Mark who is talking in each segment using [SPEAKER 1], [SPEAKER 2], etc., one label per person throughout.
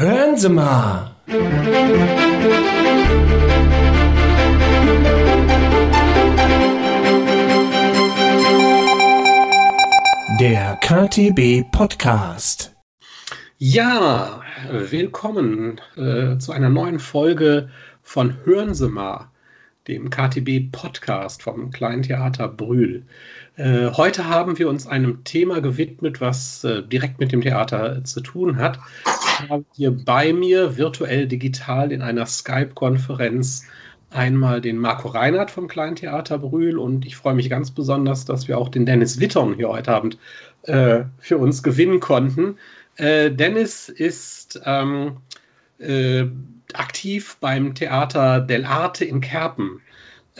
[SPEAKER 1] Hören Sie mal! Der KTB Podcast.
[SPEAKER 2] Ja, willkommen äh, zu einer neuen Folge von Hören Sie mal, dem KTB Podcast vom Kleinen Theater Brühl. Äh, heute haben wir uns einem Thema gewidmet, was äh, direkt mit dem Theater zu tun hat. Ich habe hier bei mir virtuell digital in einer Skype-Konferenz einmal den Marco Reinhardt vom Kleinen Theater Brühl und ich freue mich ganz besonders, dass wir auch den Dennis Wittern hier heute Abend äh, für uns gewinnen konnten. Äh, Dennis ist ähm, äh, aktiv beim Theater Del Arte in Kerpen.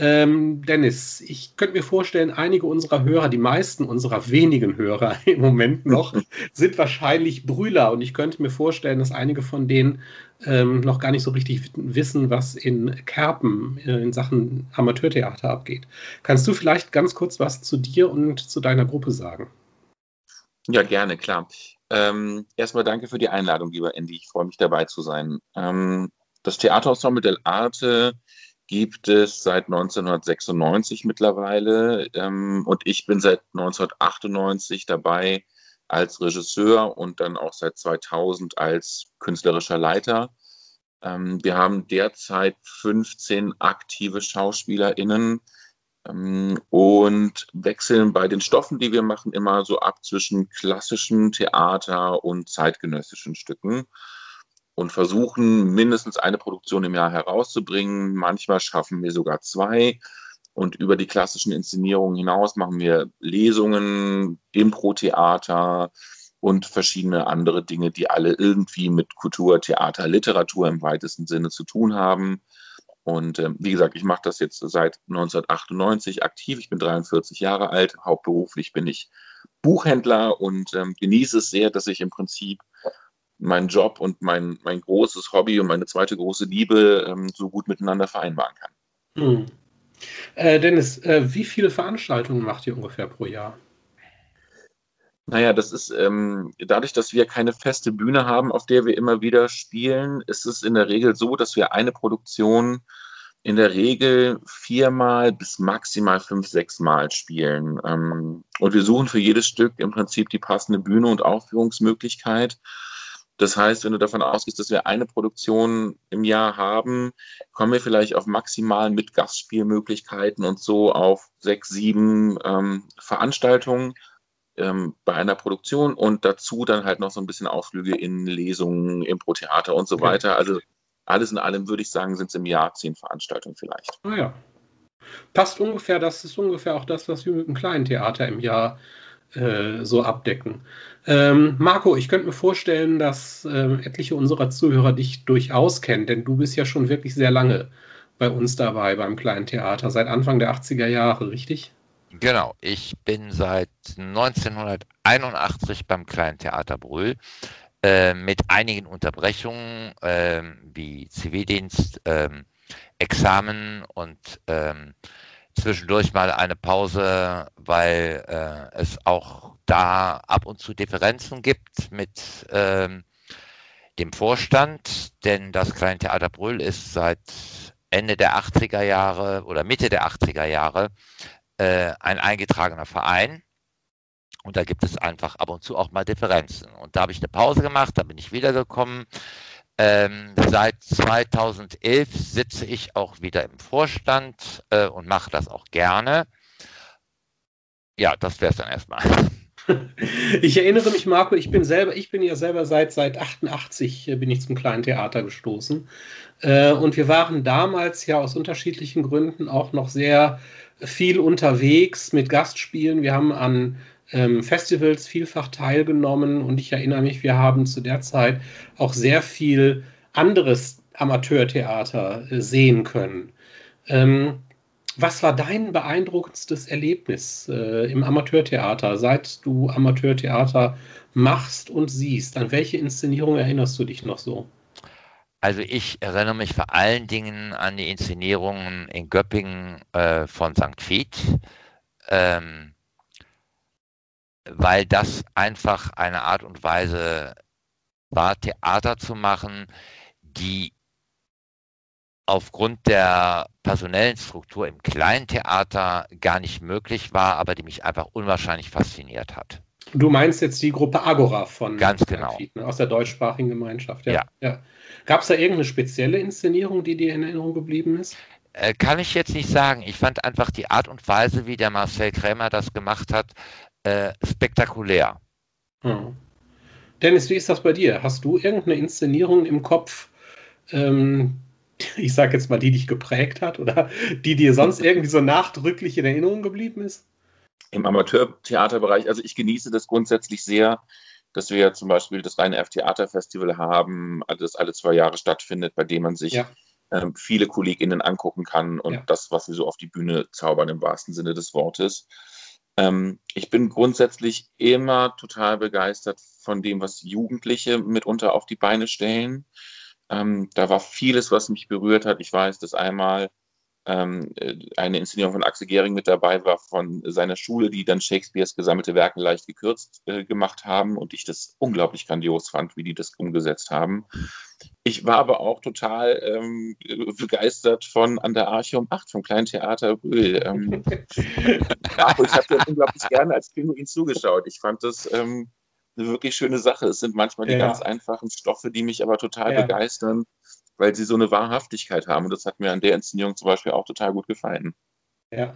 [SPEAKER 2] Ähm, Dennis, ich könnte mir vorstellen, einige unserer Hörer, die meisten unserer wenigen Hörer im Moment noch, sind wahrscheinlich Brühler. Und ich könnte mir vorstellen, dass einige von denen ähm, noch gar nicht so richtig wissen, was in Kerpen äh, in Sachen Amateurtheater abgeht. Kannst du vielleicht ganz kurz was zu dir und zu deiner Gruppe sagen?
[SPEAKER 3] Ja, gerne, klar. Ähm, erstmal danke für die Einladung, lieber Andy. Ich freue mich dabei zu sein. Ähm, das Theaterensemble del Arte gibt es seit 1996 mittlerweile ähm, und ich bin seit 1998 dabei als Regisseur und dann auch seit 2000 als künstlerischer Leiter. Ähm, wir haben derzeit 15 aktive SchauspielerInnen und wechseln bei den Stoffen, die wir machen, immer so ab zwischen klassischem Theater und zeitgenössischen Stücken und versuchen mindestens eine Produktion im Jahr herauszubringen. Manchmal schaffen wir sogar zwei. Und über die klassischen Inszenierungen hinaus machen wir Lesungen, Impro-Theater und verschiedene andere Dinge, die alle irgendwie mit Kultur, Theater, Literatur im weitesten Sinne zu tun haben. Und äh, wie gesagt, ich mache das jetzt seit 1998 aktiv. Ich bin 43 Jahre alt. Hauptberuflich bin ich Buchhändler und ähm, genieße es sehr, dass ich im Prinzip meinen Job und mein, mein großes Hobby und meine zweite große Liebe ähm, so gut miteinander vereinbaren kann. Hm.
[SPEAKER 2] Äh, Dennis, äh, wie viele Veranstaltungen macht ihr ungefähr pro Jahr?
[SPEAKER 3] Naja, das ist ähm, dadurch, dass wir keine feste Bühne haben, auf der wir immer wieder spielen, ist es in der Regel so, dass wir eine Produktion in der Regel viermal bis maximal fünf, sechs Mal spielen. Ähm, und wir suchen für jedes Stück im Prinzip die passende Bühne und Aufführungsmöglichkeit. Das heißt, wenn du davon ausgehst, dass wir eine Produktion im Jahr haben, kommen wir vielleicht auf maximal mit Gastspielmöglichkeiten und so auf sechs, sieben ähm, Veranstaltungen ähm, bei einer Produktion und dazu dann halt noch so ein bisschen Ausflüge in Lesungen, Impro-Theater und so okay. weiter. Also alles in allem würde ich sagen, sind es im Jahr zehn Veranstaltungen vielleicht.
[SPEAKER 2] Ah ja. Passt ungefähr, das ist ungefähr auch das, was wir mit einem kleinen Theater im Jahr äh, so abdecken. Ähm, Marco, ich könnte mir vorstellen, dass äh, etliche unserer Zuhörer dich durchaus kennen, denn du bist ja schon wirklich sehr lange bei uns dabei beim kleinen Theater, seit Anfang der 80er Jahre, richtig?
[SPEAKER 4] Genau, ich bin seit 1981 beim kleinen Theater Brühl. Äh, mit einigen Unterbrechungen äh, wie Zivildienst, äh, Examen und ähm, zwischendurch mal eine Pause, weil äh, es auch da ab und zu Differenzen gibt mit ähm, dem Vorstand, denn das Kleine Theater Brüll ist seit Ende der 80er Jahre oder Mitte der 80er Jahre äh, ein eingetragener Verein. Und da gibt es einfach ab und zu auch mal Differenzen. Und da habe ich eine Pause gemacht, da bin ich wiedergekommen. Ähm, seit 2011 sitze ich auch wieder im Vorstand äh, und mache das auch gerne. Ja, das wäre es dann erstmal.
[SPEAKER 2] Ich erinnere mich, Marco, ich bin selber, ich bin ja selber seit, seit 88 äh, bin ich zum kleinen Theater gestoßen. Äh, und wir waren damals ja aus unterschiedlichen Gründen auch noch sehr viel unterwegs mit Gastspielen. Wir haben an ähm, Festivals vielfach teilgenommen und ich erinnere mich, wir haben zu der Zeit auch sehr viel anderes Amateurtheater äh, sehen können. Ähm, was war dein beeindruckendstes Erlebnis äh, im Amateurtheater, seit du Amateurtheater machst und siehst? An welche Inszenierung erinnerst du dich noch so?
[SPEAKER 4] Also ich erinnere mich vor allen Dingen an die Inszenierungen in Göppingen äh, von St. Vith. Ähm, weil das einfach eine Art und Weise war Theater zu machen, die aufgrund der personellen Struktur im kleinen Theater gar nicht möglich war, aber die mich einfach unwahrscheinlich fasziniert hat.
[SPEAKER 2] Du meinst jetzt die Gruppe Agora von
[SPEAKER 4] Ganz genau.
[SPEAKER 2] Fied, ne? aus der deutschsprachigen Gemeinschaft. Ja.
[SPEAKER 4] Ja.
[SPEAKER 2] ja. Gab es da irgendeine spezielle Inszenierung, die dir in Erinnerung geblieben ist?
[SPEAKER 4] Äh, kann ich jetzt nicht sagen. Ich fand einfach die Art und Weise, wie der Marcel Krämer das gemacht hat, äh, spektakulär.
[SPEAKER 2] Hm. Dennis, wie ist das bei dir? Hast du irgendeine Inszenierung im Kopf, ähm, ich sage jetzt mal, die dich geprägt hat oder die dir sonst irgendwie so nachdrücklich in Erinnerung geblieben ist?
[SPEAKER 3] Im Amateurtheaterbereich, also ich genieße das grundsätzlich sehr, dass wir zum Beispiel das reine F-Theater-Festival haben, das alle zwei Jahre stattfindet, bei dem man sich
[SPEAKER 2] Ja.
[SPEAKER 3] ähm, viele KollegInnen angucken kann und
[SPEAKER 2] Ja.
[SPEAKER 3] das, was sie so auf die Bühne zaubern im wahrsten Sinne des Wortes. Ähm, ich bin grundsätzlich immer total begeistert von dem, was Jugendliche mitunter auf die Beine stellen. Ähm, da war vieles, was mich berührt hat. Ich weiß, dass einmal ähm, äh, eine Inszenierung von Axel Gehring mit dabei war von seiner Schule, die dann Shakespeares gesammelte Werke leicht gekürzt äh, gemacht haben und ich das unglaublich grandios fand, wie die das umgesetzt haben. Ich war aber auch total ähm, begeistert von An der Arche um 8 vom kleinen Theater Brühl. Ähm, ich habe ja unglaublich gerne als Pinguin zugeschaut. Ich fand das ähm, eine wirklich schöne Sache. Es sind manchmal die
[SPEAKER 2] Ja.
[SPEAKER 3] ganz einfachen Stoffe, die mich aber total
[SPEAKER 2] Ja.
[SPEAKER 3] begeistern, weil sie so eine Wahrhaftigkeit haben. Und das hat mir an der Inszenierung zum Beispiel auch total gut gefallen.
[SPEAKER 2] Ja.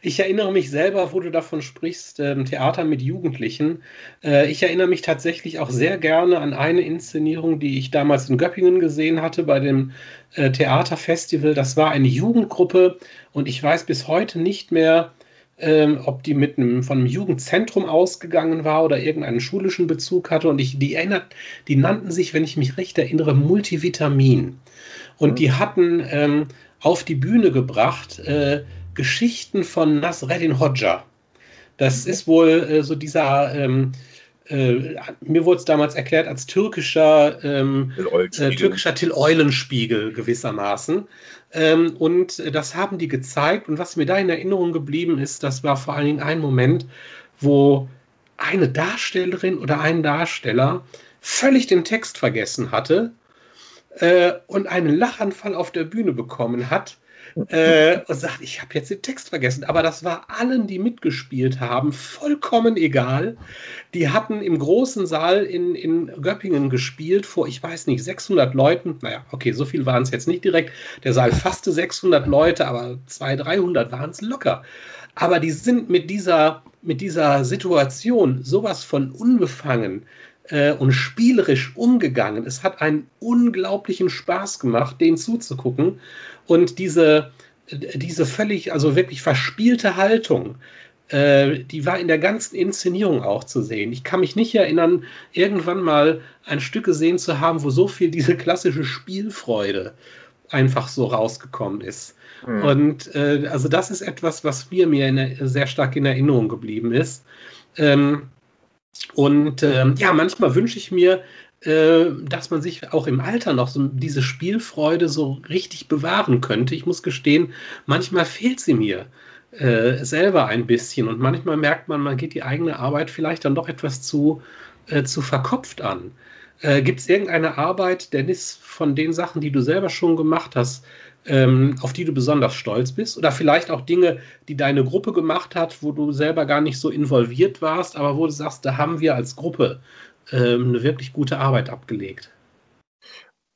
[SPEAKER 2] Ich erinnere mich selber, wo du davon sprichst, ähm, Theater mit Jugendlichen. Äh, ich erinnere mich tatsächlich auch sehr gerne an eine Inszenierung, die ich damals in Göppingen gesehen hatte bei dem äh, Theaterfestival. Das war eine Jugendgruppe und ich weiß bis heute nicht mehr, ähm, ob die mit einem, von einem Jugendzentrum ausgegangen war oder irgendeinen schulischen Bezug hatte. Und ich, die erinnert, die nannten sich, wenn ich mich recht erinnere, Multivitamin. Und
[SPEAKER 3] Mhm.
[SPEAKER 2] die hatten ähm, auf die Bühne gebracht äh, Geschichten von Nasreddin Hodja. Das ist wohl äh, so dieser, ähm, äh, mir wurde es damals erklärt, als türkischer ähm, äh, türkischer Till Eulenspiegel gewissermaßen. Ähm, und das haben die gezeigt. Und was mir da in Erinnerung geblieben ist, das war vor allen Dingen ein Moment, wo eine Darstellerin oder ein Darsteller völlig den Text vergessen hatte äh, und einen Lachanfall auf der Bühne bekommen hat. Äh, und sagt, ich habe jetzt den Text vergessen. Aber das war allen, die mitgespielt haben, vollkommen egal. Die hatten im großen Saal in, in Göppingen gespielt vor, ich weiß nicht, 600 Leuten. Naja, okay, so viel waren es jetzt nicht direkt. Der Saal fasste 600 Leute, aber 200, 300 waren es locker. Aber die sind mit dieser, mit dieser Situation sowas von unbefangen äh, und spielerisch umgegangen. Es hat einen unglaublichen Spaß gemacht, denen zuzugucken. Und diese, diese völlig, also wirklich verspielte Haltung, äh, die war in der ganzen Inszenierung auch zu sehen. Ich kann mich nicht erinnern, irgendwann mal ein Stück gesehen zu haben, wo so viel diese klassische Spielfreude einfach so rausgekommen ist.
[SPEAKER 3] Hm.
[SPEAKER 2] Und äh, also das ist etwas, was mir, mir in, der- sehr stark in Erinnerung geblieben ist. Ähm, und ähm, ja, manchmal wünsche ich mir, äh, dass man sich auch im Alter noch so diese Spielfreude so richtig bewahren könnte. Ich muss gestehen, manchmal fehlt sie mir äh, selber ein bisschen und manchmal merkt man, man geht die eigene Arbeit vielleicht dann doch etwas zu, äh, zu verkopft an. Äh, Gibt es irgendeine Arbeit, Dennis, von den Sachen, die du selber schon gemacht hast, ähm, auf die du besonders stolz bist? Oder vielleicht auch Dinge, die deine Gruppe gemacht hat, wo du selber gar nicht so involviert warst, aber wo du sagst, da haben wir als Gruppe ähm, eine wirklich gute Arbeit abgelegt.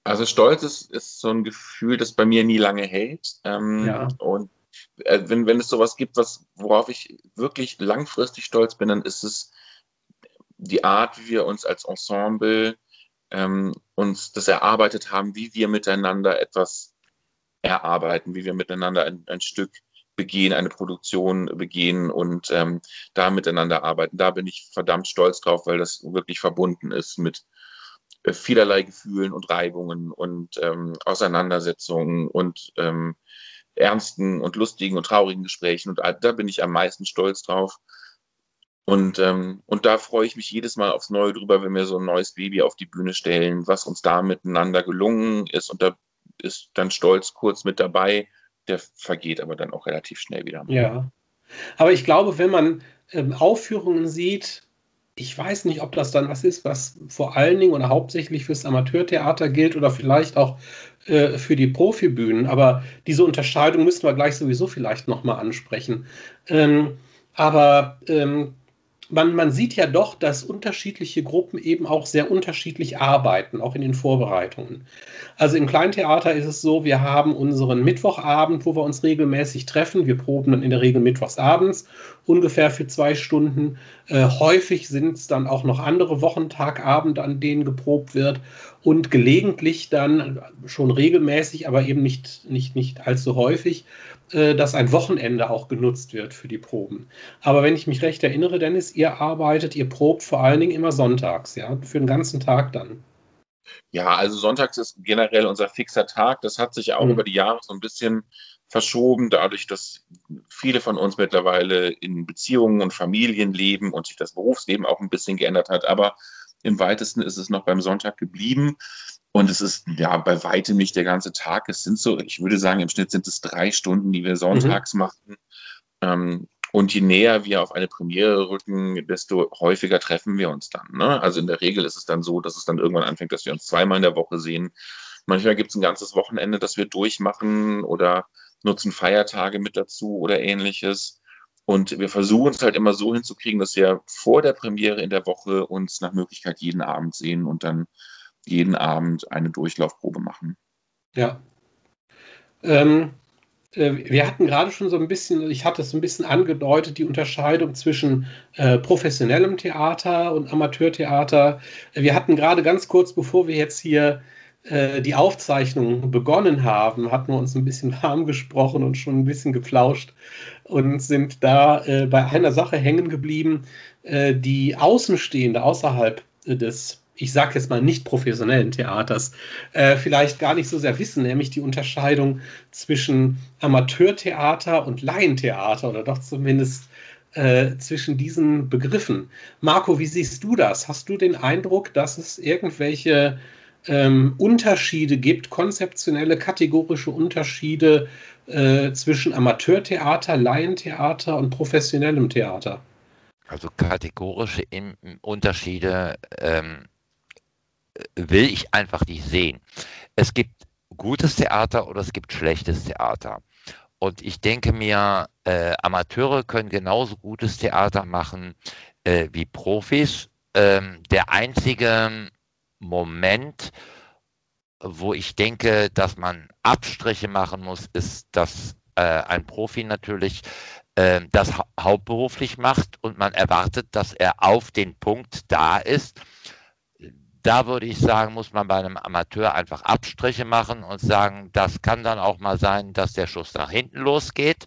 [SPEAKER 3] Also Stolz ist, ist so ein Gefühl, das bei mir nie lange hält. Ähm,
[SPEAKER 2] Ja.
[SPEAKER 3] Und äh, wenn, wenn es sowas gibt, was, worauf ich wirklich langfristig stolz bin, dann ist es die Art, wie wir uns als Ensemble ähm, uns das erarbeitet haben, wie wir miteinander etwas erarbeiten, wie wir miteinander ein, ein Stück begehen, eine Produktion begehen und ähm, da miteinander arbeiten. Da bin ich verdammt stolz drauf, weil das wirklich verbunden ist mit äh, vielerlei Gefühlen und Reibungen und ähm, Auseinandersetzungen und ähm, ernsten und lustigen und traurigen Gesprächen. Und da bin ich am meisten stolz drauf. Und, ähm, und da freue ich mich jedes Mal aufs Neue drüber, wenn wir so ein neues Baby auf die Bühne stellen, was uns da miteinander gelungen ist. Und da ist dann Stolz kurz mit dabei. Der vergeht aber dann auch relativ schnell wieder.
[SPEAKER 2] Ja. Aber ich glaube, wenn man ähm, Aufführungen sieht, ich weiß nicht, ob das dann was ist, was vor allen Dingen oder hauptsächlich fürs Amateurtheater gilt oder vielleicht auch äh, für die Profibühnen. Aber diese Unterscheidung müssen wir gleich sowieso vielleicht nochmal ansprechen. Ähm, aber ähm, man, man sieht ja doch, dass unterschiedliche Gruppen eben auch sehr unterschiedlich arbeiten, auch in den Vorbereitungen. Also im Kleintheater ist es so, wir haben unseren Mittwochabend, wo wir uns regelmäßig treffen. Wir proben dann in der Regel mittwochsabends ungefähr für zwei Stunden. Äh, häufig sind es dann auch noch andere Wochentagabende, an denen geprobt wird und gelegentlich dann schon regelmäßig, aber eben nicht, nicht, nicht allzu häufig, dass ein Wochenende auch genutzt wird für die Proben. Aber wenn ich mich recht erinnere, Dennis, ihr arbeitet, ihr probt vor allen Dingen immer sonntags, ja, für den ganzen Tag dann.
[SPEAKER 3] Ja, also sonntags ist generell unser fixer Tag. Das hat sich auch mhm. über die Jahre so ein bisschen verschoben, dadurch, dass viele von uns mittlerweile in Beziehungen und Familien leben und sich das Berufsleben auch ein bisschen geändert hat. Aber im weitesten ist es noch beim Sonntag geblieben. Und es ist ja bei weitem nicht der ganze Tag. Es sind so, ich würde sagen, im Schnitt sind es drei Stunden, die wir sonntags mhm. machen. Ähm, und je näher wir auf eine Premiere rücken, desto häufiger treffen wir uns dann. Ne? Also in der Regel ist es dann so, dass es dann irgendwann anfängt, dass wir uns zweimal in der Woche sehen. Manchmal gibt es ein ganzes Wochenende, das wir durchmachen oder nutzen Feiertage mit dazu oder ähnliches. Und wir versuchen es halt immer so hinzukriegen, dass wir vor der Premiere in der Woche uns nach Möglichkeit jeden Abend sehen und dann jeden Abend eine Durchlaufprobe machen.
[SPEAKER 2] Ja. Ähm, äh, wir hatten gerade schon so ein bisschen, ich hatte es ein bisschen angedeutet, die Unterscheidung zwischen äh, professionellem Theater und Amateurtheater. Wir hatten gerade ganz kurz, bevor wir jetzt hier äh, die Aufzeichnung begonnen haben, hatten wir uns ein bisschen warm gesprochen und schon ein bisschen geflauscht und sind da äh, bei einer Sache hängen geblieben, äh, die Außenstehende außerhalb des ich sage jetzt mal nicht professionellen Theaters, äh, vielleicht gar nicht so sehr wissen, nämlich die Unterscheidung zwischen Amateurtheater und Laientheater oder doch zumindest äh, zwischen diesen Begriffen. Marco, wie siehst du das? Hast du den Eindruck, dass es irgendwelche ähm, Unterschiede gibt, konzeptionelle, kategorische Unterschiede äh, zwischen Amateurtheater, Laientheater und professionellem Theater?
[SPEAKER 4] Also kategorische Unterschiede ähm, will ich einfach nicht sehen. Es gibt gutes Theater oder es gibt schlechtes Theater. Und ich denke mir, äh, Amateure können genauso gutes Theater machen äh, wie Profis. Ähm, der einzige Moment, wo ich denke, dass man Abstriche machen muss, ist, dass äh, ein Profi natürlich äh, das hau hauptberuflich macht und man erwartet, dass er auf den Punkt da ist da würde ich sagen, muss man bei einem Amateur einfach Abstriche machen und sagen, das kann dann auch mal sein, dass der Schuss nach hinten losgeht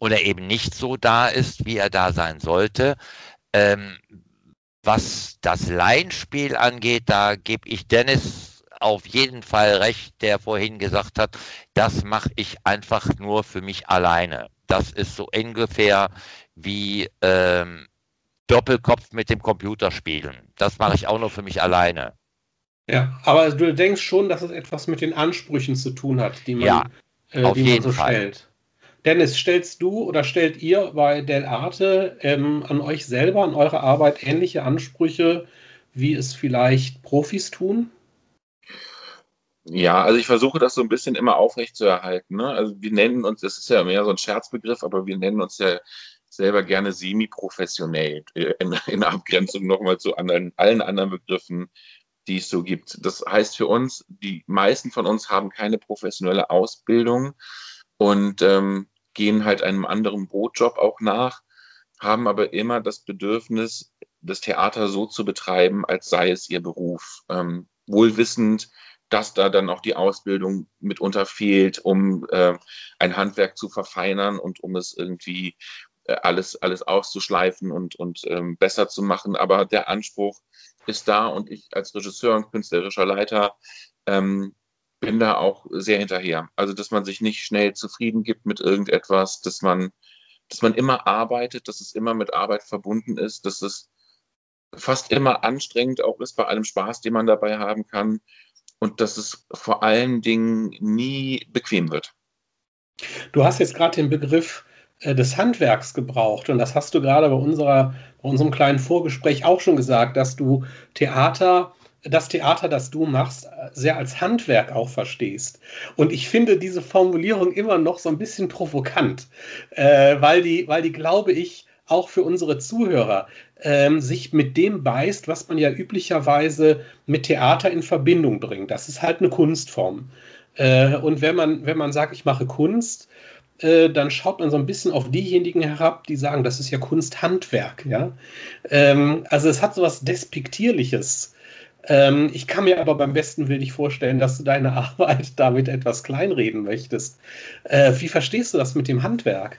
[SPEAKER 4] oder eben nicht so da ist, wie er da sein sollte. Ähm, was das Laienspiel angeht, da gebe ich Dennis auf jeden Fall recht, der vorhin gesagt hat, das mache ich einfach nur für mich alleine. Das ist so ungefähr wie ähm, Doppelkopf mit dem Computer spielen. Das mache ich auch nur für mich alleine.
[SPEAKER 2] Ja, aber du denkst schon, dass es etwas mit den Ansprüchen zu tun hat, die man,
[SPEAKER 4] ja,
[SPEAKER 2] äh,
[SPEAKER 4] die man so Fall. stellt.
[SPEAKER 2] Dennis, stellst du oder stellt ihr bei Del Arte ähm, an euch selber, an eure Arbeit ähnliche Ansprüche, wie es vielleicht Profis tun?
[SPEAKER 3] Ja, also ich versuche das so ein bisschen immer aufrecht zu erhalten. Ne? Also wir nennen uns, das ist ja mehr so ein Scherzbegriff, aber wir nennen uns ja selber gerne semi-professionell, äh, in, in Abgrenzung nochmal zu anderen, allen anderen Begriffen, die es so gibt. Das heißt für uns, die meisten von uns haben keine professionelle Ausbildung und ähm, gehen halt einem anderen Brotjob auch nach, haben aber immer das Bedürfnis, das Theater so zu betreiben, als sei es ihr Beruf. Ähm, wohlwissend, dass da dann auch die Ausbildung mitunter fehlt, um äh, ein Handwerk zu verfeinern und um es irgendwie alles, alles auszuschleifen und, und ähm, besser zu machen. Aber der Anspruch ist da und ich als Regisseur und künstlerischer Leiter ähm, bin da auch sehr hinterher. Also, dass man sich nicht schnell zufrieden gibt mit irgendetwas, dass man, dass man immer arbeitet, dass es immer mit Arbeit verbunden ist, dass es fast immer anstrengend auch ist bei allem Spaß, den man dabei haben kann und dass es vor allen Dingen nie bequem wird.
[SPEAKER 2] Du hast jetzt gerade den Begriff äh, des Handwerks gebraucht. Und das hast du gerade bei, unserer, bei unserem kleinen Vorgespräch auch schon gesagt, dass du Theater das Theater, das du machst, sehr als Handwerk auch verstehst. Und ich finde diese Formulierung immer noch so ein bisschen provokant, äh, weil, die, weil die, glaube ich, auch für unsere Zuhörer ähm, sich mit dem beißt, was man ja üblicherweise mit Theater in Verbindung bringt. Das ist halt eine Kunstform. Äh, und wenn man, wenn man sagt, ich mache Kunst, äh, dann schaut man so ein bisschen auf diejenigen herab, die sagen, das ist ja Kunsthandwerk. Ja? Ähm, also es hat so was Despektierliches. Ähm, ich kann mir aber beim besten Willen nicht vorstellen, dass du deine Arbeit damit etwas kleinreden möchtest. Äh, wie verstehst du das mit dem Handwerk?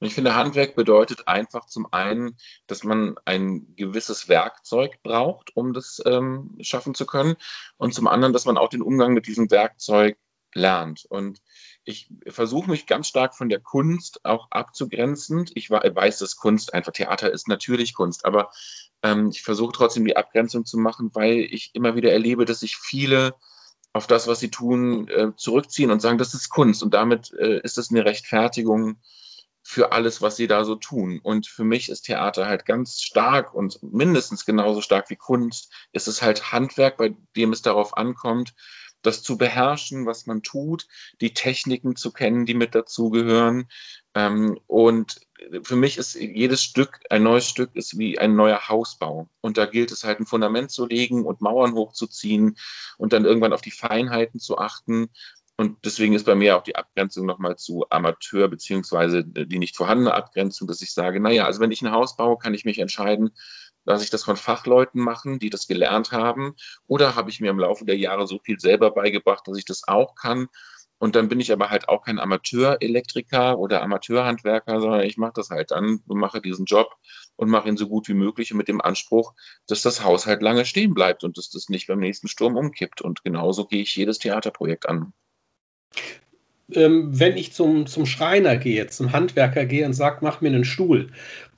[SPEAKER 3] Ich finde, Handwerk bedeutet einfach zum einen, dass man ein gewisses Werkzeug braucht, um das ähm, schaffen zu können, und zum anderen, dass man auch den Umgang mit diesem Werkzeug lernt. Und ich versuche mich ganz stark von der Kunst auch abzugrenzen. Ich weiß, dass Kunst einfach Theater ist natürlich Kunst, aber ähm, ich versuche trotzdem die Abgrenzung zu machen, weil ich immer wieder erlebe, dass sich viele auf das, was sie tun, äh, zurückziehen und sagen, das ist Kunst und damit äh, ist das eine Rechtfertigung für alles, was sie da so tun. Und für mich ist Theater halt ganz stark und mindestens genauso stark wie Kunst. Es ist halt Handwerk, bei dem es darauf ankommt, das zu beherrschen, was man tut, die Techniken zu kennen, die mit dazugehören. Ähm, und für mich ist jedes Stück, ein neues Stück ist wie ein neuer Hausbau. Und da gilt es halt ein Fundament zu legen und Mauern hochzuziehen und dann irgendwann auf die Feinheiten zu achten und deswegen ist bei mir auch die Abgrenzung nochmal zu Amateur, beziehungsweise die nicht vorhandene Abgrenzung, dass ich sage, naja, also wenn ich ein Haus baue, kann ich mich entscheiden, lasse ich das von Fachleuten machen, die das gelernt haben, oder habe ich mir im Laufe der Jahre so viel selber beigebracht, dass ich das auch kann. Und dann bin ich aber halt auch kein Amateurelektriker oder Amateurhandwerker, sondern ich mache das halt dann und mache diesen Job und mache ihn so gut wie möglich und mit dem Anspruch, dass das Haus halt lange stehen bleibt und dass das nicht beim nächsten Sturm umkippt. Und genauso gehe ich jedes Theaterprojekt an
[SPEAKER 2] ähm, wenn ich zum, zum Schreiner gehe, zum Handwerker gehe und sage, mach mir einen Stuhl,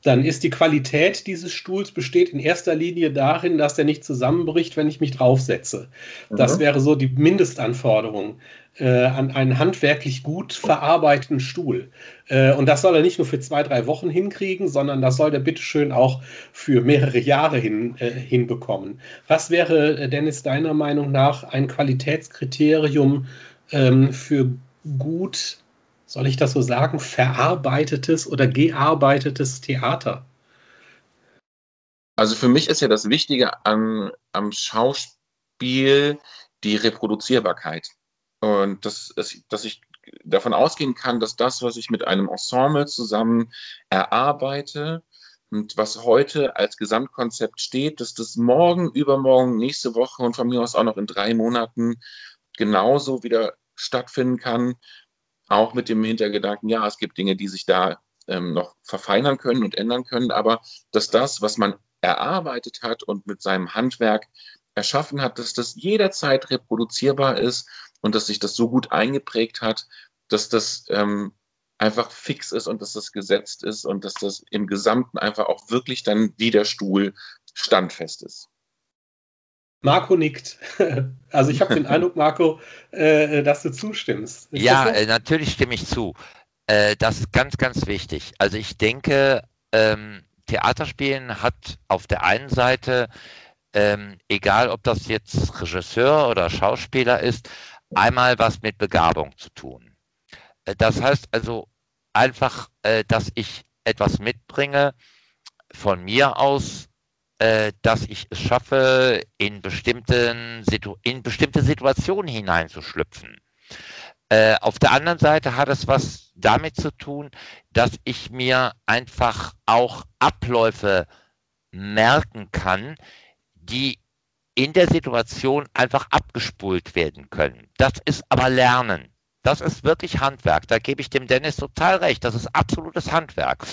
[SPEAKER 2] dann ist die Qualität dieses Stuhls besteht in erster Linie darin, dass der nicht zusammenbricht, wenn ich mich draufsetze. Mhm. Das wäre so die Mindestanforderung äh, an einen handwerklich gut verarbeiteten Stuhl. Äh, und das soll er nicht nur für zwei, drei Wochen hinkriegen, sondern das soll er bitteschön auch für mehrere Jahre hin, äh, hinbekommen. Was wäre, äh, Dennis, deiner Meinung nach ein Qualitätskriterium ähm, für gut, soll ich das so sagen, verarbeitetes oder gearbeitetes Theater?
[SPEAKER 3] Also für mich ist ja das Wichtige an, am Schauspiel die Reproduzierbarkeit. Und das ist, dass ich davon ausgehen kann, dass das, was ich mit einem Ensemble zusammen erarbeite und was heute als Gesamtkonzept steht, dass das morgen, übermorgen, nächste Woche und von mir aus auch noch in drei Monaten genauso wieder stattfinden kann, auch mit dem Hintergedanken, ja, es gibt Dinge, die sich da ähm, noch verfeinern können und ändern können, aber dass das, was man erarbeitet hat und mit seinem Handwerk erschaffen hat, dass das jederzeit reproduzierbar ist und dass sich das so gut eingeprägt hat, dass das ähm, einfach fix ist und dass das gesetzt ist und dass das im Gesamten einfach auch wirklich dann wie der Stuhl standfest ist.
[SPEAKER 2] Marco nickt. Also ich habe den Eindruck, Marco, äh, dass du zustimmst.
[SPEAKER 4] Ist ja, äh, natürlich stimme ich zu. Äh, das ist ganz, ganz wichtig. Also ich denke, ähm, Theaterspielen hat auf der einen Seite, ähm, egal ob das jetzt Regisseur oder Schauspieler ist, einmal was mit Begabung zu tun. Äh, das heißt also einfach, äh, dass ich etwas mitbringe von mir aus, äh, dass ich es schaffe, in, bestimmten Situ in bestimmte Situationen hineinzuschlüpfen. Äh, auf der anderen Seite hat es was damit zu tun, dass ich mir einfach auch Abläufe merken kann, die in der Situation einfach abgespult werden können. Das ist aber Lernen. Das ist wirklich Handwerk. Da gebe ich dem Dennis total recht. Das ist absolutes Handwerk.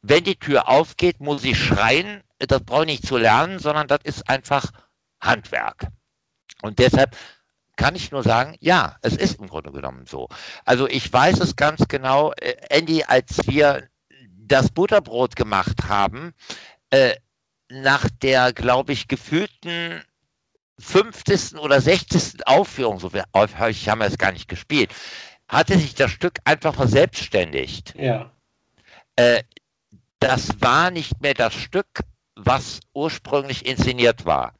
[SPEAKER 4] Wenn die Tür aufgeht, muss ich schreien. Das brauche ich nicht zu lernen, sondern das ist einfach Handwerk. Und deshalb kann ich nur sagen, ja, es ist im Grunde genommen so. Also ich weiß es ganz genau, äh, Andy, als wir das Butterbrot gemacht haben, äh, nach der, glaube ich, gefühlten 50. oder 60. Aufführung, so häufig haben wir es gar nicht gespielt, hatte sich das Stück einfach verselbstständigt.
[SPEAKER 2] Ja.
[SPEAKER 4] Äh, das war nicht mehr das Stück, was ursprünglich inszeniert war.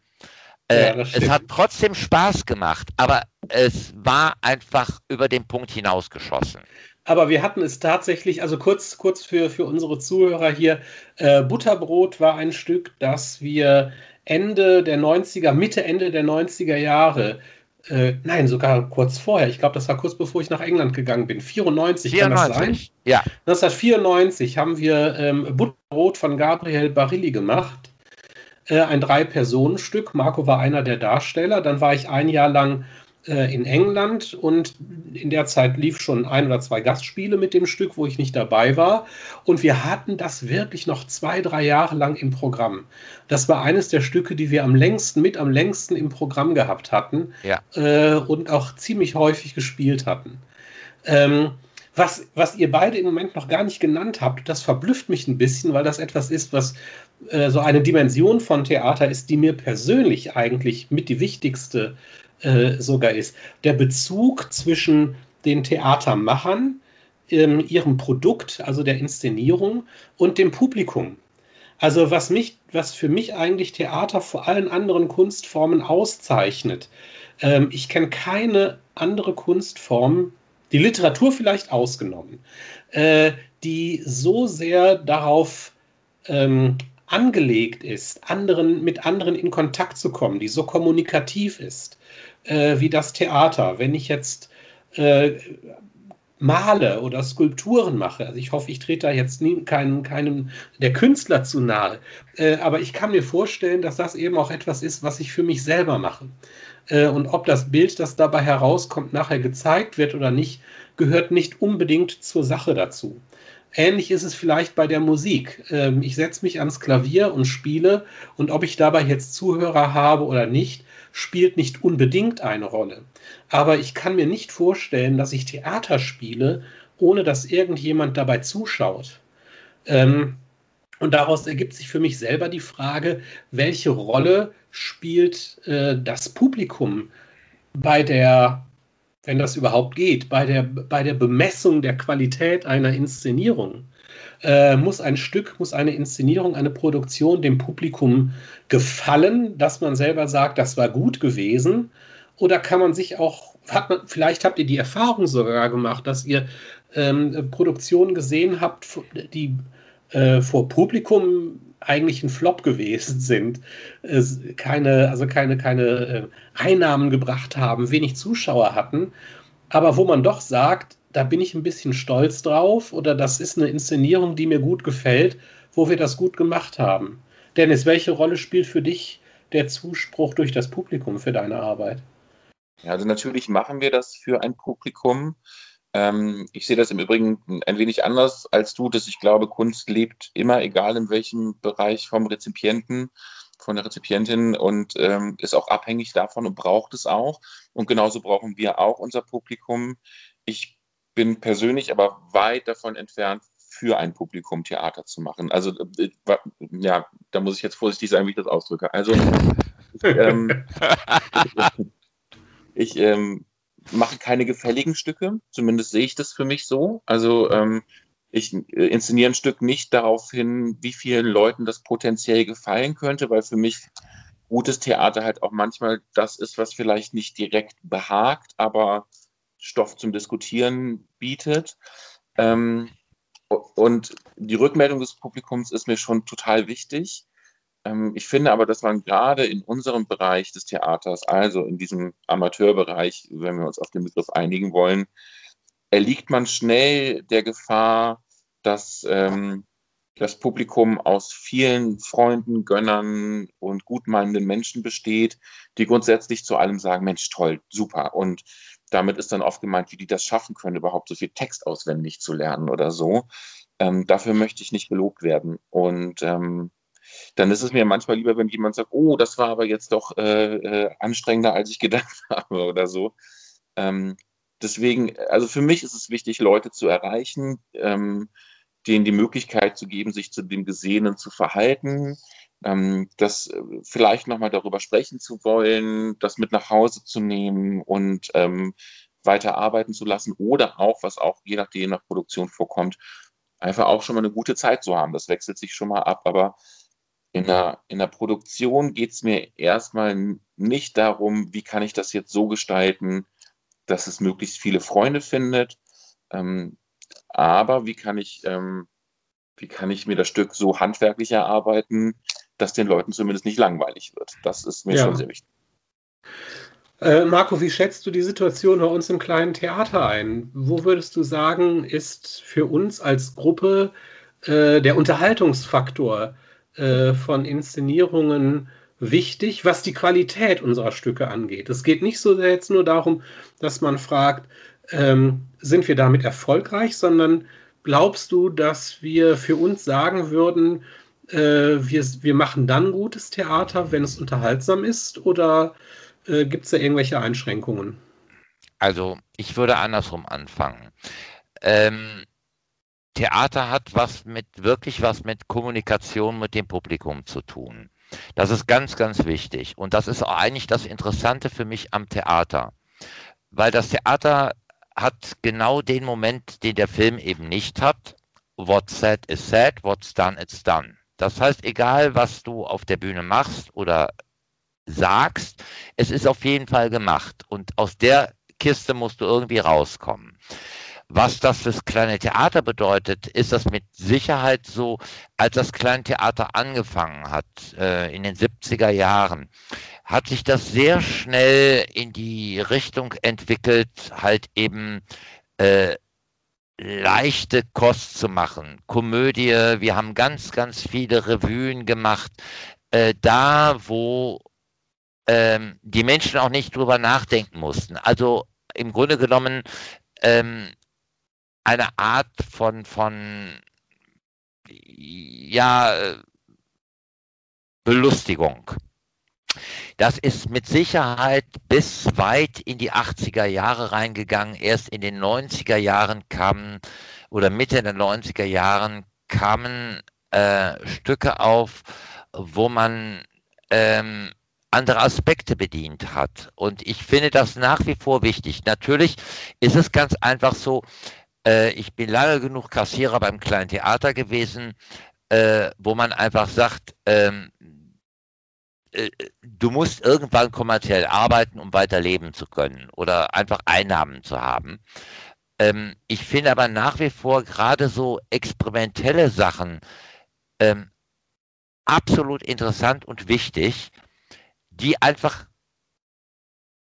[SPEAKER 4] Äh,
[SPEAKER 2] Ja,
[SPEAKER 4] es hat trotzdem Spaß gemacht, aber es war einfach über den Punkt hinausgeschossen.
[SPEAKER 2] Aber wir hatten es tatsächlich, also kurz, kurz für, für unsere Zuhörer hier, äh, Butterbrot war ein Stück, das wir Ende der 90er, Mitte, Ende der 90er Jahre, äh, nein, sogar kurz vorher, ich glaube, das war kurz bevor ich nach England gegangen bin, 94, kann das sein?
[SPEAKER 4] 94. Ja,
[SPEAKER 2] 1994 haben wir ähm, Butterbrot von Gabriel Barilli gemacht. Äh, ein Drei-Personen-Stück. Marco war einer der Darsteller. Dann war ich ein Jahr lang äh, in England und in der Zeit lief schon ein oder zwei Gastspiele mit dem Stück, wo ich nicht dabei war. Und wir hatten das wirklich noch zwei, drei Jahre lang im Programm. Das war eines der Stücke, die wir am längsten, mit am längsten im Programm gehabt hatten
[SPEAKER 4] ja.
[SPEAKER 2] äh, und auch ziemlich häufig gespielt hatten. Ähm, was, was ihr beide im Moment noch gar nicht genannt habt, das verblüfft mich ein bisschen, weil das etwas ist, was äh, so eine Dimension von Theater ist, die mir persönlich eigentlich mit die wichtigste äh, sogar ist. Der Bezug zwischen den Theatermachern, ähm, ihrem Produkt, also der Inszenierung und dem Publikum. Also was mich, was für mich eigentlich Theater vor allen anderen Kunstformen auszeichnet. Ähm, ich kenne keine andere Kunstform, die Literatur vielleicht ausgenommen, äh, die so sehr darauf ähm, angelegt ist, anderen, mit anderen in Kontakt zu kommen, die so kommunikativ ist, äh, wie das Theater. Wenn ich jetzt äh, male oder Skulpturen mache, also ich hoffe, ich trete da jetzt nie, keinem, keinem der Künstler zu nahe, äh, aber ich kann mir vorstellen, dass das eben auch etwas ist, was ich für mich selber mache. Äh, und ob das Bild, das dabei herauskommt, nachher gezeigt wird oder nicht, gehört nicht unbedingt zur Sache dazu. Ähnlich ist es vielleicht bei der Musik. Ähm, ich setze mich ans Klavier und spiele und ob ich dabei jetzt Zuhörer habe oder nicht, spielt nicht unbedingt eine Rolle. Aber ich kann mir nicht vorstellen, dass ich Theater spiele, ohne dass irgendjemand dabei zuschaut. Ähm, und daraus ergibt sich für mich selber die Frage, welche Rolle spielt äh, das Publikum bei der, wenn das überhaupt geht, bei der, bei der Bemessung der Qualität einer Inszenierung? Äh, muss ein Stück, muss eine Inszenierung, eine Produktion dem Publikum gefallen, dass man selber sagt, das war gut gewesen? Oder kann man sich auch, hat man, vielleicht habt ihr die Erfahrung sogar gemacht, dass ihr ähm, Produktionen gesehen habt, die äh, vor Publikum eigentlich ein Flop gewesen sind, keine, also keine, keine äh, Einnahmen gebracht haben, wenig Zuschauer hatten, aber wo man doch sagt, da bin ich ein bisschen stolz drauf oder das ist eine Inszenierung, die mir gut gefällt, wo wir das gut gemacht haben. Dennis, welche Rolle spielt für dich der Zuspruch durch das Publikum für deine Arbeit?
[SPEAKER 3] Ja, also natürlich machen wir das für ein Publikum. Ähm, ich sehe das im Übrigen ein wenig anders als du, dass ich glaube, Kunst lebt immer, egal in welchem Bereich vom Rezipienten, von der Rezipientin und ähm, ist auch abhängig davon und braucht es auch. Und genauso brauchen wir auch unser Publikum. Ich bin persönlich aber weit davon entfernt, für ein Publikum Theater zu machen. Also äh, ja, da muss ich jetzt vorsichtig sein, wie ich das ausdrücke. Also ähm, ich ähm, mache keine gefälligen Stücke, zumindest sehe ich das für mich so. Also ähm, ich äh, inszeniere ein Stück nicht darauf hin, wie vielen Leuten das potenziell gefallen könnte, weil für mich gutes Theater halt auch manchmal das ist, was vielleicht nicht direkt behagt, aber Stoff zum Diskutieren bietet. Ähm, und die Rückmeldung des Publikums ist mir schon total wichtig. Ähm, ich finde aber, dass man gerade in unserem Bereich des Theaters, also in diesem Amateurbereich, wenn wir uns auf den Begriff einigen wollen, erliegt man schnell der Gefahr, dass ähm, das Publikum aus vielen Freunden, Gönnern und gutmeinenden Menschen besteht, die grundsätzlich zu allem sagen, Mensch, toll, super. Und damit ist dann oft gemeint, wie die das schaffen können, überhaupt so viel Text auswendig zu lernen oder so. Ähm, dafür möchte ich nicht gelobt werden. Und ähm, dann ist es mir manchmal lieber, wenn jemand sagt, oh, das war aber jetzt doch äh, äh, anstrengender, als ich gedacht habe oder so. Ähm, deswegen, also für mich ist es wichtig, Leute zu erreichen, ähm, denen die Möglichkeit zu geben, sich zu dem Gesehenen zu verhalten, ähm, das äh, vielleicht nochmal darüber sprechen zu wollen, das mit nach Hause zu nehmen und ähm, weiter arbeiten zu lassen oder auch, was auch je nachdem nach Produktion vorkommt, einfach auch schon mal eine gute Zeit zu haben. Das wechselt sich schon mal ab, aber in der, in der Produktion geht es mir erstmal nicht darum, wie kann ich das jetzt so gestalten, dass es möglichst viele Freunde findet, ähm, aber wie kann ich, ähm, wie kann ich mir das Stück so handwerklich erarbeiten, dass den Leuten zumindest nicht langweilig wird. Das ist mir ja. schon sehr wichtig.
[SPEAKER 2] Äh, Marco, wie schätzt du die Situation bei uns im kleinen Theater ein? Wo würdest du sagen, ist für uns als Gruppe äh, der Unterhaltungsfaktor äh, von Inszenierungen wichtig, was die Qualität unserer Stücke angeht? Es geht nicht so sehr jetzt nur darum, dass man fragt, ähm, sind wir damit erfolgreich, sondern glaubst du, dass wir für uns sagen würden, äh, wir, wir machen dann gutes Theater, wenn es unterhaltsam ist? Oder äh, gibt es da irgendwelche Einschränkungen?
[SPEAKER 4] Also ich würde andersrum anfangen. Ähm, Theater hat was mit wirklich was mit Kommunikation mit dem Publikum zu tun. Das ist ganz, ganz wichtig. Und das ist auch eigentlich das Interessante für mich am Theater. Weil das Theater hat genau den Moment, den der Film eben nicht hat. What's said is said, what's done it's done. Das heißt, egal was du auf der Bühne machst oder sagst, es ist auf jeden Fall gemacht. Und aus der Kiste musst du irgendwie rauskommen. Was das fürs kleine Theater bedeutet, ist das mit Sicherheit so, als das kleine Theater angefangen hat, äh, in den 70er Jahren, hat sich das sehr schnell in die Richtung entwickelt, halt eben äh, leichte Kost zu machen. Komödie, wir haben ganz, ganz viele Revuen gemacht, äh, da wo ähm, die Menschen auch nicht drüber nachdenken mussten. Also im Grunde genommen ähm, eine Art von, von ja, Belustigung. Das ist mit Sicherheit bis weit in die 80er Jahre reingegangen. Erst in den 90er Jahren kamen oder Mitte der 90er Jahren kamen äh, Stücke auf, wo man ähm, andere Aspekte bedient hat. Und ich finde das nach wie vor wichtig. Natürlich ist es ganz einfach so, äh, ich bin lange genug Kassierer beim kleinen Theater gewesen, äh, wo man einfach sagt, ähm, äh, du musst irgendwann kommerziell arbeiten, um weiter leben zu können oder einfach Einnahmen zu haben. Ähm, ich finde aber nach wie vor gerade so experimentelle Sachen ähm, absolut interessant und wichtig, die einfach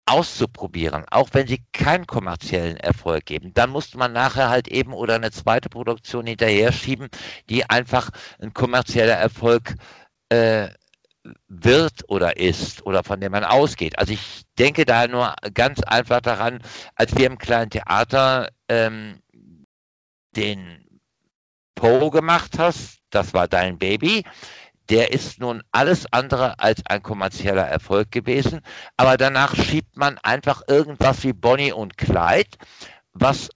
[SPEAKER 4] auszuprobieren, auch wenn sie keinen kommerziellen Erfolg geben. Dann musste man nachher halt eben oder eine zweite Produktion hinterher schieben, die einfach ein kommerzieller Erfolg äh, wird oder ist oder von dem man ausgeht. Also ich denke da nur ganz einfach daran, als wir im kleinen Theater ähm, den Poe gemacht hast, das war dein Baby, der ist nun alles andere als ein kommerzieller Erfolg gewesen. Aber danach schiebt man einfach irgendwas wie Bonnie und Clyde, was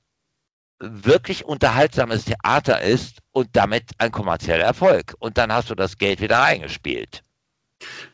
[SPEAKER 4] wirklich unterhaltsames Theater ist und damit ein kommerzieller Erfolg. Und dann hast du das Geld wieder eingespielt.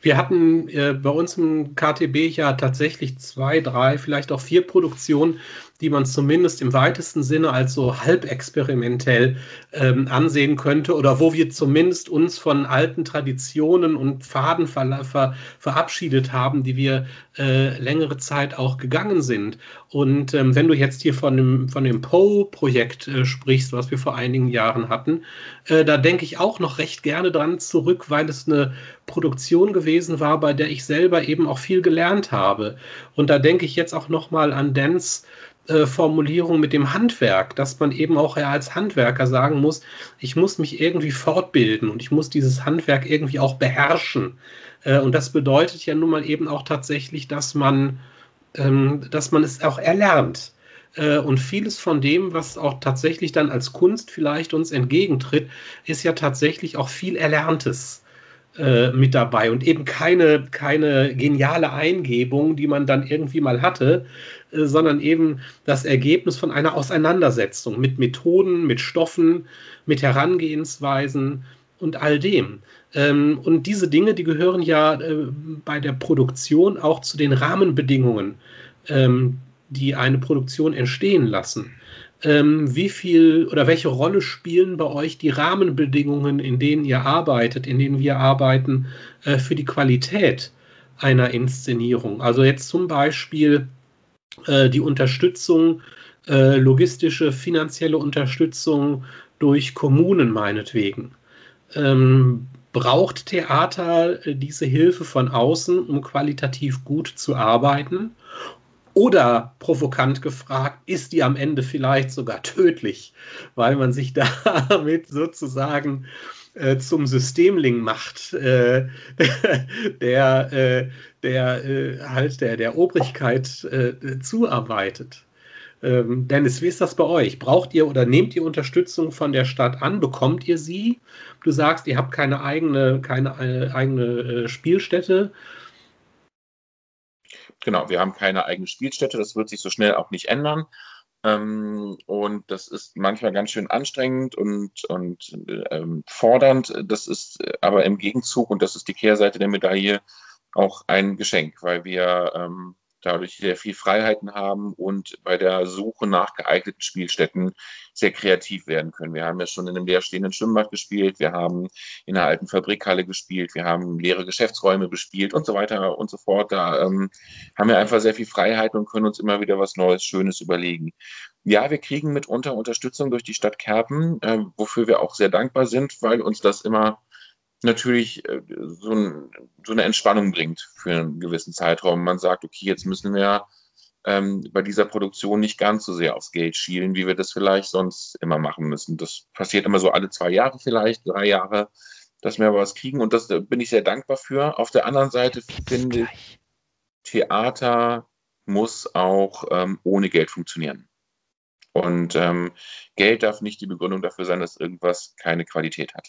[SPEAKER 2] Wir hatten äh, bei uns im KTB ja tatsächlich zwei, drei, vielleicht auch vier Produktionen, die man zumindest im weitesten Sinne als so halbexperimentell ähm, ansehen könnte oder wo wir zumindest uns von alten Traditionen und Pfaden ver ver verabschiedet haben, die wir äh, längere Zeit auch gegangen sind. Und ähm, wenn du jetzt hier von dem, von dem Poe-Projekt äh, sprichst, was wir vor einigen Jahren hatten, äh, da denke ich auch noch recht gerne dran zurück, weil es eine Produktion gewesen war, bei der ich selber eben auch viel gelernt habe. Und da denke ich jetzt auch noch mal an Dance äh, Formulierung mit dem Handwerk, dass man eben auch ja, als Handwerker sagen muss, ich muss mich irgendwie fortbilden und ich muss dieses Handwerk irgendwie auch beherrschen. Äh, und das bedeutet ja nun mal eben auch tatsächlich, dass man, ähm, dass man es auch erlernt. Äh, und vieles von dem, was auch tatsächlich dann als Kunst vielleicht uns entgegentritt, ist ja tatsächlich auch viel Erlerntes äh, mit dabei und eben keine, keine geniale Eingebung, die man dann irgendwie mal hatte, äh, sondern eben das Ergebnis von einer Auseinandersetzung mit Methoden, mit Stoffen, mit Herangehensweisen und all dem. Ähm, und diese Dinge, die gehören ja äh, bei der Produktion auch zu den Rahmenbedingungen, ähm, die eine Produktion entstehen lassen. Ähm, wie viel oder welche Rolle spielen bei euch die Rahmenbedingungen, in denen ihr arbeitet, in denen wir arbeiten, äh, für die Qualität einer Inszenierung? Also jetzt zum Beispiel äh, die Unterstützung, äh, logistische, finanzielle Unterstützung durch Kommunen meinetwegen. Ähm, braucht Theater äh, diese Hilfe von außen, um qualitativ gut zu arbeiten? Oder provokant gefragt, ist die am Ende vielleicht sogar tödlich, weil man sich damit sozusagen äh, zum Systemling macht, äh, der, äh, der äh, halt der, der Obrigkeit äh, zuarbeitet. Ähm, Dennis, wie ist das bei euch? Braucht ihr oder nehmt ihr Unterstützung von der Stadt an? Bekommt ihr sie? Du sagst, ihr habt keine eigene, keine eigene Spielstätte.
[SPEAKER 3] Genau, wir haben keine eigene Spielstätte, das wird sich so schnell auch nicht ändern. Ähm, und das ist manchmal ganz schön anstrengend und, und ähm, fordernd. Das ist aber im Gegenzug, und das ist die Kehrseite der Medaille, auch ein Geschenk, weil wir ähm, dadurch sehr viel Freiheiten haben und bei der Suche nach geeigneten Spielstätten sehr kreativ werden können. Wir haben ja schon in einem leerstehenden Schwimmbad gespielt, wir haben in einer alten Fabrikhalle gespielt, wir haben leere Geschäftsräume bespielt und so weiter und so fort. Da ähm, haben wir einfach sehr viel Freiheit und können uns immer wieder was Neues, Schönes überlegen. Ja, wir kriegen mitunter Unterstützung durch die Stadt Kerpen, äh, wofür wir auch sehr dankbar sind, weil uns das immer natürlich äh, so, ein, so, eine Entspannung bringt für einen gewissen Zeitraum. Man sagt, okay, jetzt müssen wir ähm, bei dieser Produktion nicht ganz so sehr aufs Geld schielen, wie wir das vielleicht sonst immer machen müssen. Das passiert immer so alle zwei Jahre vielleicht, drei Jahre, dass wir was kriegen und das bin ich sehr dankbar für. Auf der anderen Seite finde ich, Theater muss auch ähm, ohne Geld funktionieren. Und ähm, Geld darf nicht die Begründung dafür sein, dass irgendwas keine Qualität hat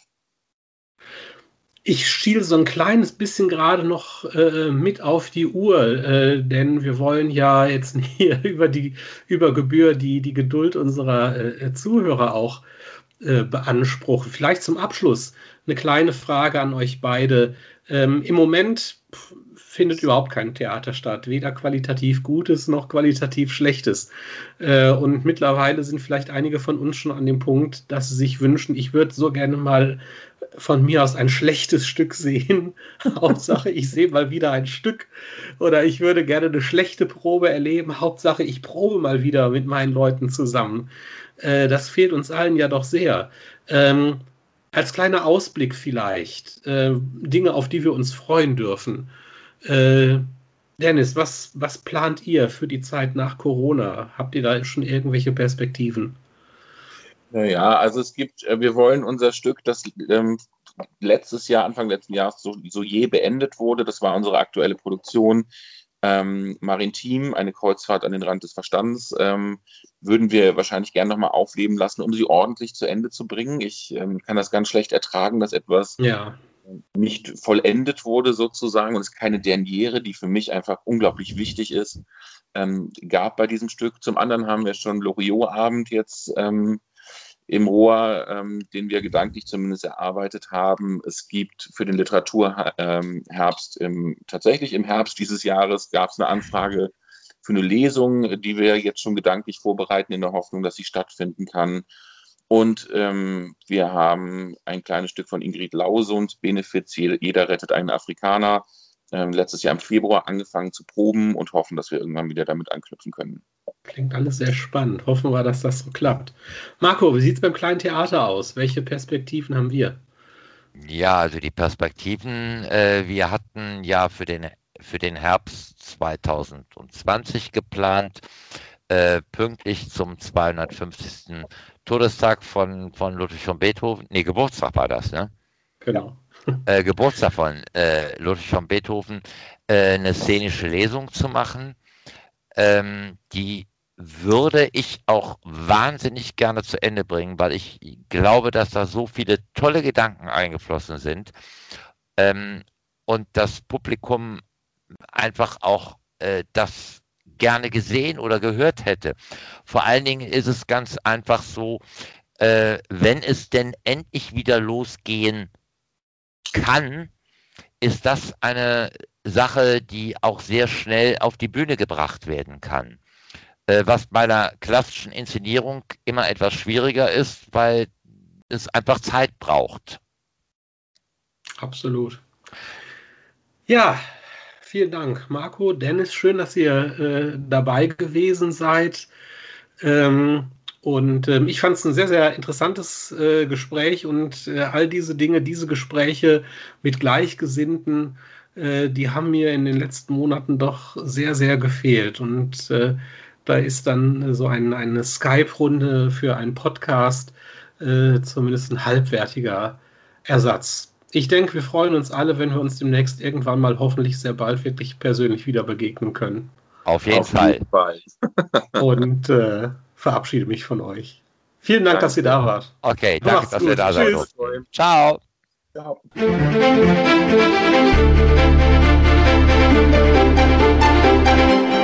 [SPEAKER 2] ich schiele so ein kleines bisschen gerade noch äh, mit auf die Uhr, äh, denn wir wollen ja jetzt hier über die über Gebühr die, die Geduld unserer äh, Zuhörer auch äh, beanspruchen. Vielleicht zum Abschluss eine kleine Frage an euch beide. Ähm, Im Moment findet überhaupt kein Theater statt, weder qualitativ Gutes noch qualitativ Schlechtes. Äh, und mittlerweile sind vielleicht einige von uns schon an dem Punkt, dass sie sich wünschen, ich würde so gerne mal von mir aus ein schlechtes Stück sehen. Hauptsache, ich sehe mal wieder ein Stück. Oder ich würde gerne eine schlechte Probe erleben. Hauptsache, ich probe mal wieder mit meinen Leuten zusammen. Äh, das fehlt uns allen ja doch sehr. Ähm, als kleiner Ausblick vielleicht, äh, Dinge, auf die wir uns freuen dürfen. Äh, Dennis, was, was plant ihr für die Zeit nach Corona? Habt ihr da schon irgendwelche Perspektiven?
[SPEAKER 3] Naja, also es gibt, äh, wir wollen unser Stück, das ähm, letztes Jahr, Anfang letzten Jahres so, so je beendet wurde, das war unsere aktuelle Produktion, ähm, Maritim, eine Kreuzfahrt an den Rand des Verstandes, ähm, würden wir wahrscheinlich gerne nochmal aufleben lassen, um sie ordentlich zu Ende zu bringen. Ich ähm, kann das ganz schlecht ertragen, dass etwas ja. Nicht vollendet wurde sozusagen und es keine Derniere, die für mich einfach unglaublich wichtig ist, ähm, gab bei diesem Stück. Zum anderen haben wir schon Loriot-Abend jetzt ähm, im Rohr, ähm, den wir gedanklich zumindest erarbeitet haben. Es gibt für den Literaturherbst im, tatsächlich im Herbst dieses Jahres gab es eine Anfrage für eine Lesung, die wir jetzt schon gedanklich vorbereiten in der Hoffnung, dass sie stattfinden kann. Und ähm, wir haben ein kleines Stück von Ingrid Lausund, Benefiz, jeder rettet einen Afrikaner, ähm, letztes Jahr im Februar angefangen zu proben und hoffen, dass wir irgendwann wieder damit anknüpfen können.
[SPEAKER 2] Klingt alles sehr spannend. Hoffen wir, dass das so klappt. Marco, wie sieht es beim kleinen Theater aus? Welche Perspektiven haben wir?
[SPEAKER 4] Ja, also die Perspektiven, äh, wir hatten ja für den, für den Herbst 2020 geplant, äh, pünktlich zum 250. Todestag von, von Ludwig von Beethoven, nee, Geburtstag war das, ne?
[SPEAKER 2] Genau.
[SPEAKER 4] Äh, Geburtstag von äh, Ludwig von Beethoven, äh, eine szenische Lesung zu machen. Ähm, die würde ich auch wahnsinnig gerne zu Ende bringen, weil ich glaube, dass da so viele tolle Gedanken eingeflossen sind ähm, und das Publikum einfach auch äh, das gerne gesehen oder gehört hätte. Vor allen Dingen ist es ganz einfach so, äh, wenn es denn endlich wieder losgehen kann, ist das eine Sache, die auch sehr schnell auf die Bühne gebracht werden kann. äh, was bei einer klassischen Inszenierung immer etwas schwieriger ist, weil es einfach Zeit braucht.
[SPEAKER 2] Absolut. Ja, vielen Dank, Marco, Dennis. Schön, dass ihr äh, dabei gewesen seid. Ähm, und ähm, ich fand es ein sehr, sehr interessantes äh, Gespräch und äh, all diese Dinge, diese Gespräche mit Gleichgesinnten, äh, die haben mir in den letzten Monaten doch sehr, sehr gefehlt. Und äh, da ist dann so ein, eine Skype-Runde für einen Podcast äh, zumindest ein halbwertiger Ersatz. Ich denke, wir freuen uns alle, wenn wir uns demnächst irgendwann mal hoffentlich sehr bald wirklich persönlich wieder begegnen können.
[SPEAKER 4] Auf jeden Auf Fall. Fall.
[SPEAKER 2] Und äh, verabschiede mich von euch. Vielen Dank, danke. dass ihr da wart.
[SPEAKER 4] Okay, danke, Macht's dass gut. ihr da seid. Ciao. Ciao. Ciao.